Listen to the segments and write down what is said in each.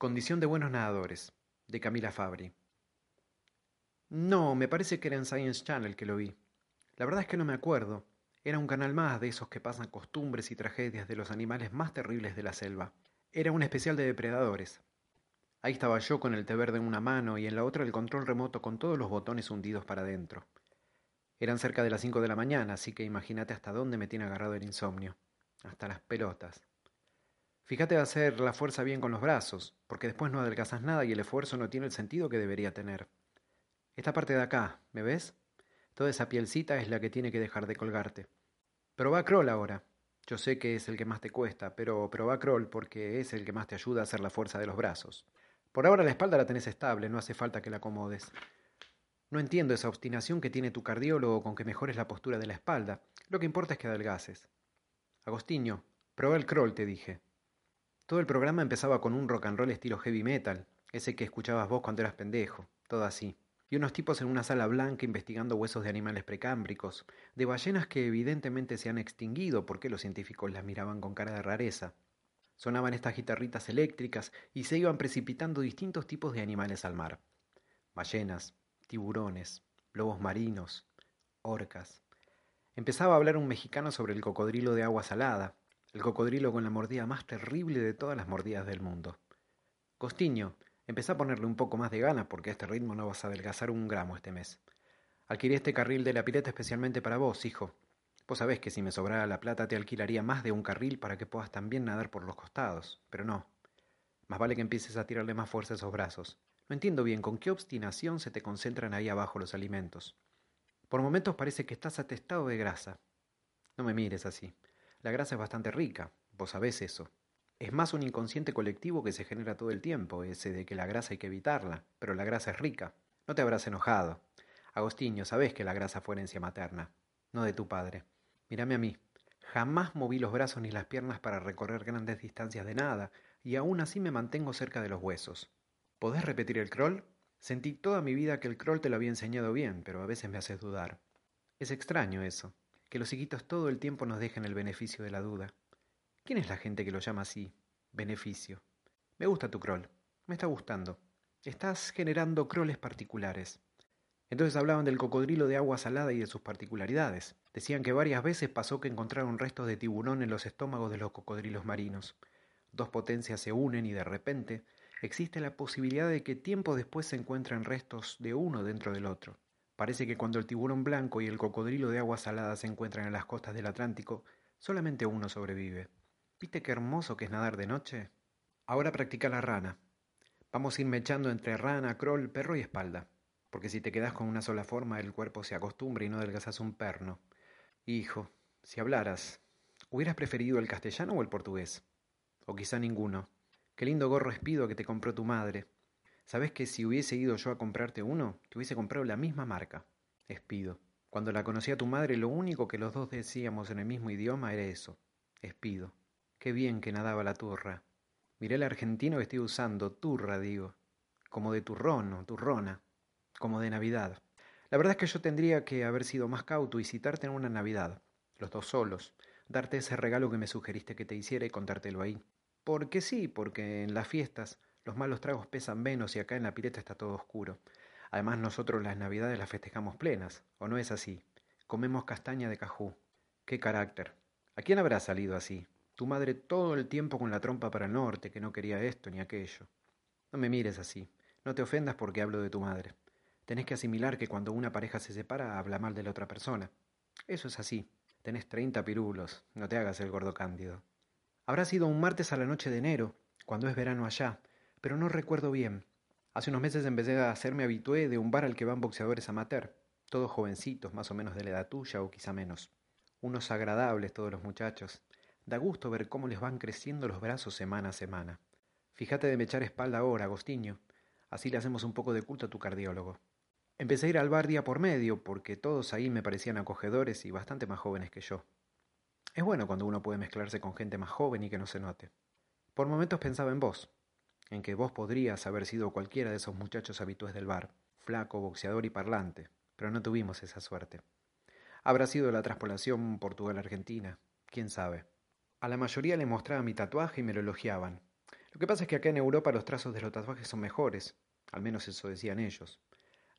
Condición de buenos nadadores, de Camila Fabri. No, me parece que era en Science Channel que lo vi. La verdad es que no me acuerdo. Era un canal más de esos que pasan costumbres y tragedias de los animales más terribles de la selva. Era un especial de depredadores. Ahí estaba yo con el té verde en una mano y en la otra el control remoto con todos los botones hundidos para adentro. Eran cerca de las cinco de la mañana, así que imagínate hasta dónde me tiene agarrado el insomnio. Hasta las pelotas. Fíjate hacer la fuerza bien con los brazos, porque después no adelgazas nada y el esfuerzo no tiene el sentido que debería tener. Esta parte de acá, ¿me ves? Toda esa pielcita es la que tiene que dejar de colgarte. Proba crawl ahora. Yo sé que es el que más te cuesta, pero proba crawl porque es el que más te ayuda a hacer la fuerza de los brazos. Por ahora la espalda la tenés estable, no hace falta que la acomodes. No entiendo esa obstinación que tiene tu cardiólogo con que mejores la postura de la espalda. Lo que importa es que adelgaces. Agostinho, prueba el crawl, te dije. Todo el programa empezaba con un rock and roll estilo heavy metal, ese que escuchabas vos cuando eras pendejo, todo así. Y unos tipos en una sala blanca investigando huesos de animales precámbricos, de ballenas que evidentemente se han extinguido porque los científicos las miraban con cara de rareza. Sonaban estas guitarritas eléctricas y se iban precipitando distintos tipos de animales al mar. Ballenas, tiburones, lobos marinos, orcas. Empezaba a hablar un mexicano sobre el cocodrilo de agua salada, el cocodrilo con la mordida más terrible de todas las mordidas del mundo. Costiño, empecé a ponerle un poco más de gana porque a este ritmo no vas a adelgazar un gramo este mes. Adquirí este carril de la pileta especialmente para vos, hijo. Vos sabés que si me sobrara la plata te alquilaría más de un carril para que puedas también nadar por los costados, pero no. Más vale que empieces a tirarle más fuerza a esos brazos. No entiendo bien con qué obstinación se te concentran ahí abajo los alimentos. Por momentos parece que estás atestado de grasa. No me mires así. La grasa es bastante rica, vos sabés eso. Es más un inconsciente colectivo que se genera todo el tiempo, ese de que la grasa hay que evitarla, pero la grasa es rica. No te habrás enojado. Agostinho, sabés que la grasa fue herencia materna, no de tu padre. Mírame a mí. Jamás moví los brazos ni las piernas para recorrer grandes distancias de nada, y aún así me mantengo cerca de los huesos. ¿Podés repetir el crawl? Sentí toda mi vida que el crawl te lo había enseñado bien, pero a veces me haces dudar. Es extraño eso que los chiquitos todo el tiempo nos dejen el beneficio de la duda. ¿Quién es la gente que lo llama así? Beneficio. Me gusta tu crawl. Me está gustando. Estás generando croles particulares. Entonces hablaban del cocodrilo de agua salada y de sus particularidades. Decían que varias veces pasó que encontraron restos de tiburón en los estómagos de los cocodrilos marinos. Dos potencias se unen y de repente existe la posibilidad de que tiempo después se encuentren restos de uno dentro del otro. Parece que cuando el tiburón blanco y el cocodrilo de agua salada se encuentran en las costas del Atlántico, solamente uno sobrevive. ¿Viste qué hermoso que es nadar de noche? Ahora practica la rana. Vamos a ir mechando entre rana, crawl, perro y espalda. Porque si te quedas con una sola forma, el cuerpo se acostumbra y no adelgazas un perno. Hijo, si hablaras, ¿hubieras preferido el castellano o el portugués? O quizá ninguno. Qué lindo gorro espido que te compró tu madre. ¿Sabes que si hubiese ido yo a comprarte uno, te hubiese comprado la misma marca? Espido. Cuando la conocí a tu madre, lo único que los dos decíamos en el mismo idioma era eso. Espido. Qué bien que nadaba la turra. Miré el argentino que estoy usando, turra, digo. Como de turrón o turrona. Como de Navidad. La verdad es que yo tendría que haber sido más cauto y citarte en una Navidad, los dos solos, darte ese regalo que me sugeriste que te hiciera y contártelo ahí. Porque sí, porque en las fiestas los malos tragos pesan menos y acá en la pileta está todo oscuro. Además nosotros las navidades las festejamos plenas, ¿o no es así? Comemos castaña de cajú. ¡Qué carácter! ¿A quién habrá salido así? Tu madre todo el tiempo con la trompa para el norte, que no quería esto ni aquello. No me mires así. No te ofendas porque hablo de tu madre. Tenés que asimilar que cuando una pareja se separa habla mal de la otra persona. Eso es así. Tenés treinta pirulos. No te hagas el gordo cándido. Habrá sido un martes a la noche de enero, cuando es verano allá, pero no recuerdo bien. Hace unos meses empecé a hacerme habitué de un bar al que van boxeadores amateur, todos jovencitos, más o menos de la edad tuya o quizá menos. Unos agradables todos los muchachos. Da gusto ver cómo les van creciendo los brazos semana a semana. Fíjate de me echar espalda ahora, Agostinho. Así le hacemos un poco de culto a tu cardiólogo. Empecé a ir al bar día por medio, porque todos ahí me parecían acogedores y bastante más jóvenes que yo. Es bueno cuando uno puede mezclarse con gente más joven y que no se note. Por momentos pensaba en vos, en que vos podrías haber sido cualquiera de esos muchachos habitués del bar, flaco, boxeador y parlante, pero no tuvimos esa suerte. Habrá sido la traspolación Portugal-Argentina, quién sabe. A la mayoría le mostraba mi tatuaje y me lo elogiaban. Lo que pasa es que acá en Europa los trazos de los tatuajes son mejores, al menos eso decían ellos.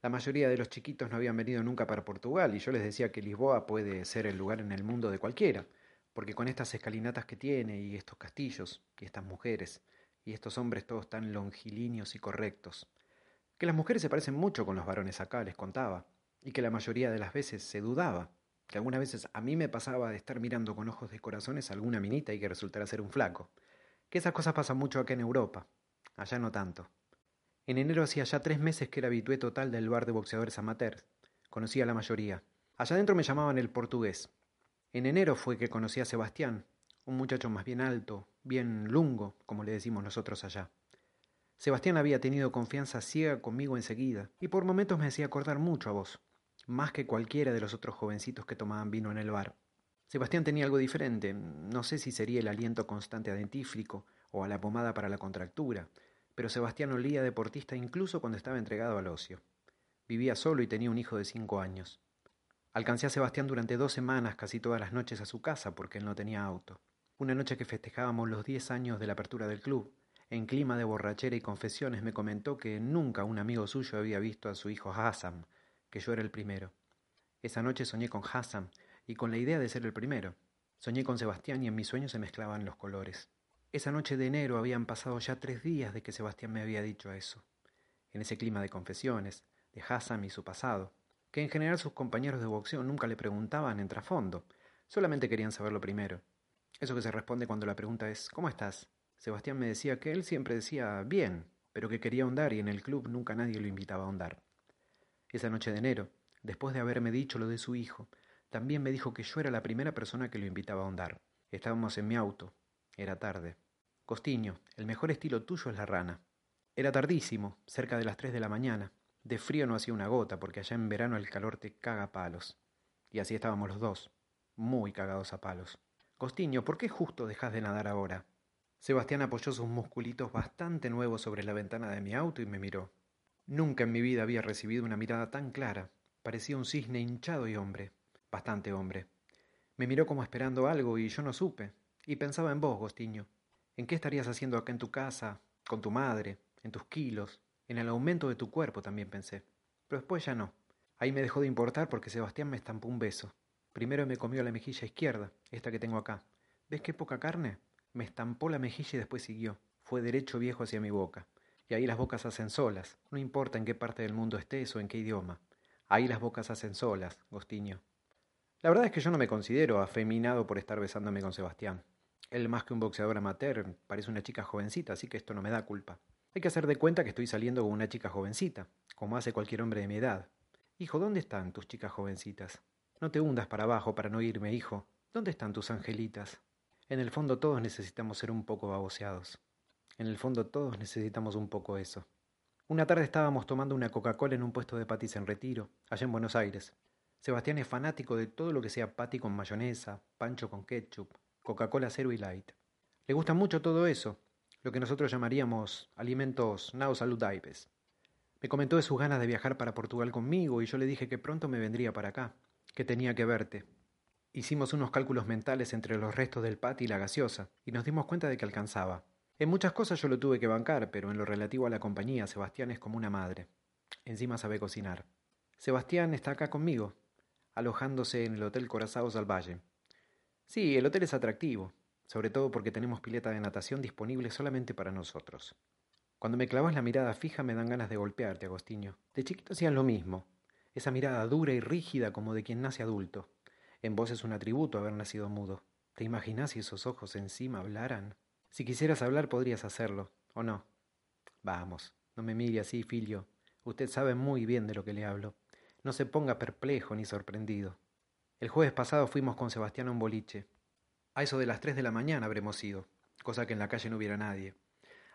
La mayoría de los chiquitos no habían venido nunca para Portugal y yo les decía que Lisboa puede ser el lugar en el mundo de cualquiera, porque con estas escalinatas que tiene y estos castillos y estas mujeres y estos hombres todos tan longilíneos y correctos, que las mujeres se parecen mucho con los varones acá, les contaba, y que la mayoría de las veces se dudaba, que algunas veces a mí me pasaba de estar mirando con ojos de corazones a alguna minita y que resultara ser un flaco, que esas cosas pasan mucho acá en Europa, allá no tanto. En enero hacía ya tres meses que era habitué total del bar de boxeadores amateurs, conocía a la mayoría. Allá adentro me llamaban el portugués. En enero fue que conocí a Sebastián, un muchacho más bien alto, bien lungo, como le decimos nosotros allá. Sebastián había tenido confianza ciega conmigo enseguida, y por momentos me hacía acordar mucho a vos, más que cualquiera de los otros jovencitos que tomaban vino en el bar. Sebastián tenía algo diferente, no sé si sería el aliento constante a dentífrico o a la pomada para la contractura, pero Sebastián olía deportista incluso cuando estaba entregado al ocio. Vivía solo y tenía un hijo de cinco años. Alcancé a Sebastián durante dos semanas casi todas las noches a su casa porque él no tenía auto. Una noche que festejábamos los diez años de la apertura del club, en clima de borrachera y confesiones me comentó que nunca un amigo suyo había visto a su hijo Hassan, que yo era el primero. Esa noche soñé con Hassan y con la idea de ser el primero. Soñé con Sebastián y en mis sueños se mezclaban los colores. Esa noche de enero habían pasado ya tres días de que Sebastián me había dicho eso. En ese clima de confesiones, de Hassan y su pasado, que en general sus compañeros de boxeo nunca le preguntaban en trasfondo, solamente querían saberlo primero. Eso que se responde cuando la pregunta es ¿Cómo estás? Sebastián me decía que él siempre decía bien, pero que quería ahondar y en el club nunca nadie lo invitaba a ahondar. Esa noche de enero, después de haberme dicho lo de su hijo, también me dijo que yo era la primera persona que lo invitaba a ahondar. Estábamos en mi auto. Era tarde. Costiño, el mejor estilo tuyo es la rana. Era tardísimo, cerca de las tres de la mañana. De frío no hacía una gota, porque allá en verano el calor te caga palos. Y así estábamos los dos, muy cagados a palos. Costiño, ¿por qué justo dejas de nadar ahora? Sebastián apoyó sus musculitos bastante nuevos sobre la ventana de mi auto y me miró. Nunca en mi vida había recibido una mirada tan clara. Parecía un cisne hinchado y hombre, bastante hombre. Me miró como esperando algo y yo no supe. Y pensaba en vos, Gostiño. ¿En qué estarías haciendo acá en tu casa, con tu madre, en tus kilos, en el aumento de tu cuerpo también pensé. Pero después ya no. Ahí me dejó de importar porque Sebastián me estampó un beso. Primero me comió la mejilla izquierda, esta que tengo acá. ¿Ves qué poca carne? Me estampó la mejilla y después siguió. Fue derecho viejo hacia mi boca. Y ahí las bocas hacen solas, no importa en qué parte del mundo estés o en qué idioma. Ahí las bocas hacen solas, Gostiño. La verdad es que yo no me considero afeminado por estar besándome con Sebastián. Él más que un boxeador amateur, parece una chica jovencita, así que esto no me da culpa. Hay que hacer de cuenta que estoy saliendo con una chica jovencita, como hace cualquier hombre de mi edad. Hijo, ¿dónde están tus chicas jovencitas? No te hundas para abajo para no irme, hijo. ¿Dónde están tus angelitas? En el fondo todos necesitamos ser un poco baboseados. En el fondo todos necesitamos un poco eso. Una tarde estábamos tomando una Coca-Cola en un puesto de patis en retiro, allá en Buenos Aires. Sebastián es fanático de todo lo que sea pati con mayonesa, pancho con ketchup, Coca-Cola cero y light. Le gusta mucho todo eso, lo que nosotros llamaríamos alimentos nao saludables. Me comentó de sus ganas de viajar para Portugal conmigo y yo le dije que pronto me vendría para acá, que tenía que verte. Hicimos unos cálculos mentales entre los restos del pat y la gaseosa, y nos dimos cuenta de que alcanzaba. En muchas cosas yo lo tuve que bancar, pero en lo relativo a la compañía, Sebastián es como una madre. Encima sabe cocinar. Sebastián está acá conmigo, alojándose en el Hotel Corazados al Valle. Sí, el hotel es atractivo, sobre todo porque tenemos pileta de natación disponible solamente para nosotros. Cuando me clavas la mirada fija me dan ganas de golpearte, Agostinho. De chiquito hacían lo mismo esa mirada dura y rígida como de quien nace adulto. En vos es un atributo haber nacido mudo. ¿Te imaginas si esos ojos encima hablaran? Si quisieras hablar podrías hacerlo, ¿o no? Vamos, no me mire así, Filio. Usted sabe muy bien de lo que le hablo. No se ponga perplejo ni sorprendido. El jueves pasado fuimos con Sebastián a un boliche. A eso de las tres de la mañana habremos ido, cosa que en la calle no hubiera nadie.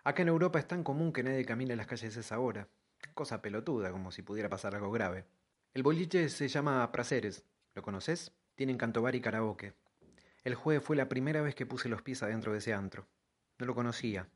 Acá en Europa es tan común que nadie camine en las calles esa hora. Cosa pelotuda, como si pudiera pasar algo grave. El boliche se llama Praceres. ¿Lo conoces? Tienen cantobar y karaoke. El jueves fue la primera vez que puse los pies adentro de ese antro. No lo conocía.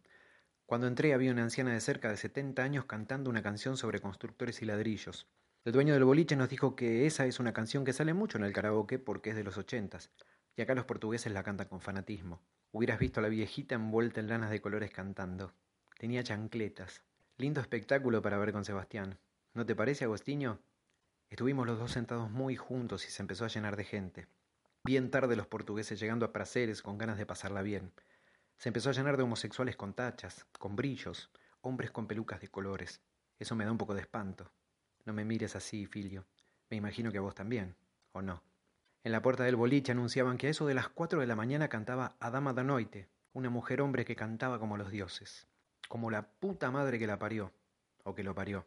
Cuando entré había una anciana de cerca de setenta años cantando una canción sobre constructores y ladrillos. El dueño del boliche nos dijo que esa es una canción que sale mucho en el karaoke porque es de los ochentas. Y acá los portugueses la cantan con fanatismo. Hubieras visto a la viejita envuelta en lanas de colores cantando. Tenía chancletas. Lindo espectáculo para ver con Sebastián. ¿No te parece, Agostinho? Estuvimos los dos sentados muy juntos y se empezó a llenar de gente. Bien tarde los portugueses llegando a praceres con ganas de pasarla bien. Se empezó a llenar de homosexuales con tachas, con brillos, hombres con pelucas de colores. Eso me da un poco de espanto. No me mires así, Filio. Me imagino que a vos también, ¿o no? En la puerta del boliche anunciaban que a eso de las cuatro de la mañana cantaba Adama da Noite, una mujer hombre que cantaba como los dioses como la puta madre que la parió, o que lo parió.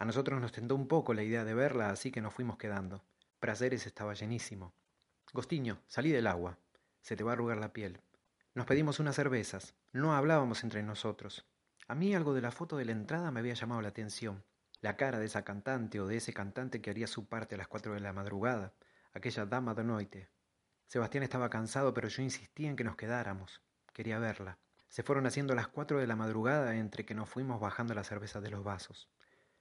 A nosotros nos tentó un poco la idea de verla, así que nos fuimos quedando. Prazeres estaba llenísimo. Gostiño, salí del agua. Se te va a arrugar la piel. Nos pedimos unas cervezas. No hablábamos entre nosotros. A mí algo de la foto de la entrada me había llamado la atención. La cara de esa cantante o de ese cantante que haría su parte a las cuatro de la madrugada, aquella dama de noite. Sebastián estaba cansado, pero yo insistí en que nos quedáramos. Quería verla. Se fueron haciendo las cuatro de la madrugada entre que nos fuimos bajando la cerveza de los vasos.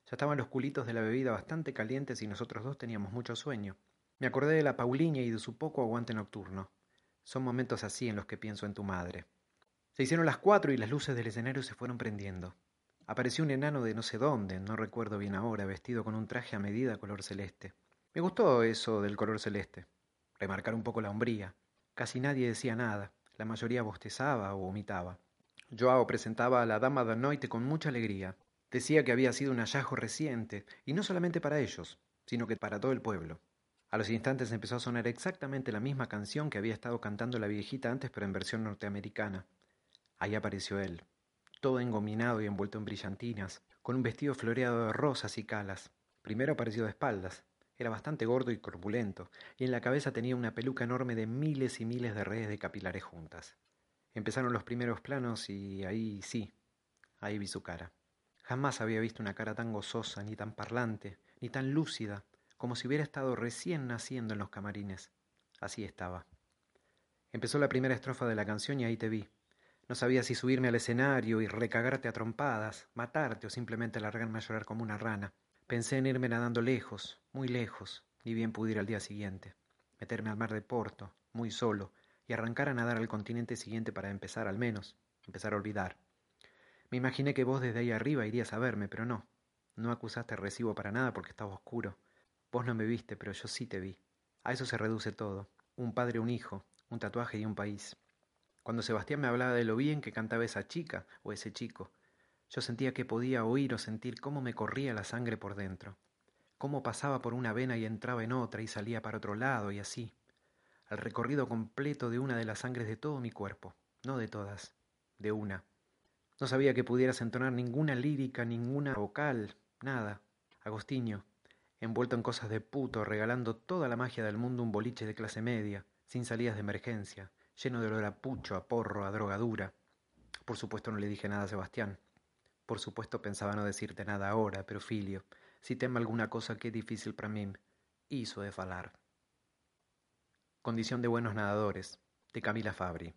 Ya estaban los culitos de la bebida bastante calientes y nosotros dos teníamos mucho sueño. Me acordé de la Pauliña y de su poco aguante nocturno. Son momentos así en los que pienso en tu madre. Se hicieron las cuatro y las luces del escenario se fueron prendiendo. Apareció un enano de no sé dónde, no recuerdo bien ahora, vestido con un traje a medida color celeste. Me gustó eso del color celeste. Remarcar un poco la hombría. Casi nadie decía nada. La mayoría bostezaba o vomitaba. Joao presentaba a la dama de noite con mucha alegría. Decía que había sido un hallazgo reciente, y no solamente para ellos, sino que para todo el pueblo. A los instantes empezó a sonar exactamente la misma canción que había estado cantando la viejita antes, pero en versión norteamericana. Ahí apareció él, todo engominado y envuelto en brillantinas, con un vestido floreado de rosas y calas. Primero apareció de espaldas, era bastante gordo y corpulento, y en la cabeza tenía una peluca enorme de miles y miles de redes de capilares juntas. Empezaron los primeros planos y ahí sí, ahí vi su cara. Jamás había visto una cara tan gozosa, ni tan parlante, ni tan lúcida, como si hubiera estado recién naciendo en los camarines. Así estaba. Empezó la primera estrofa de la canción y ahí te vi. No sabía si subirme al escenario y recagarte a trompadas, matarte o simplemente largarme a llorar como una rana. Pensé en irme nadando lejos, muy lejos, ni bien pude ir al día siguiente, meterme al mar de Porto, muy solo, y arrancar a nadar al continente siguiente para empezar al menos, empezar a olvidar. Me imaginé que vos desde ahí arriba irías a verme, pero no. No acusaste recibo para nada porque estaba oscuro. Vos no me viste, pero yo sí te vi. A eso se reduce todo. Un padre, un hijo, un tatuaje y un país. Cuando Sebastián me hablaba de lo bien que cantaba esa chica o ese chico, yo sentía que podía oír o sentir cómo me corría la sangre por dentro, cómo pasaba por una vena y entraba en otra y salía para otro lado y así, el recorrido completo de una de las sangres de todo mi cuerpo, no de todas, de una. No sabía que pudieras entonar ninguna lírica, ninguna vocal, nada. Agostinho, envuelto en cosas de puto, regalando toda la magia del mundo un boliche de clase media, sin salidas de emergencia, lleno de olor a pucho, a porro, a drogadura. Por supuesto no le dije nada a Sebastián. Por supuesto pensaba no decirte nada ahora, pero Filio, si teme alguna cosa que es difícil para mí, hizo de falar. Condición de buenos nadadores, de Camila Fabri.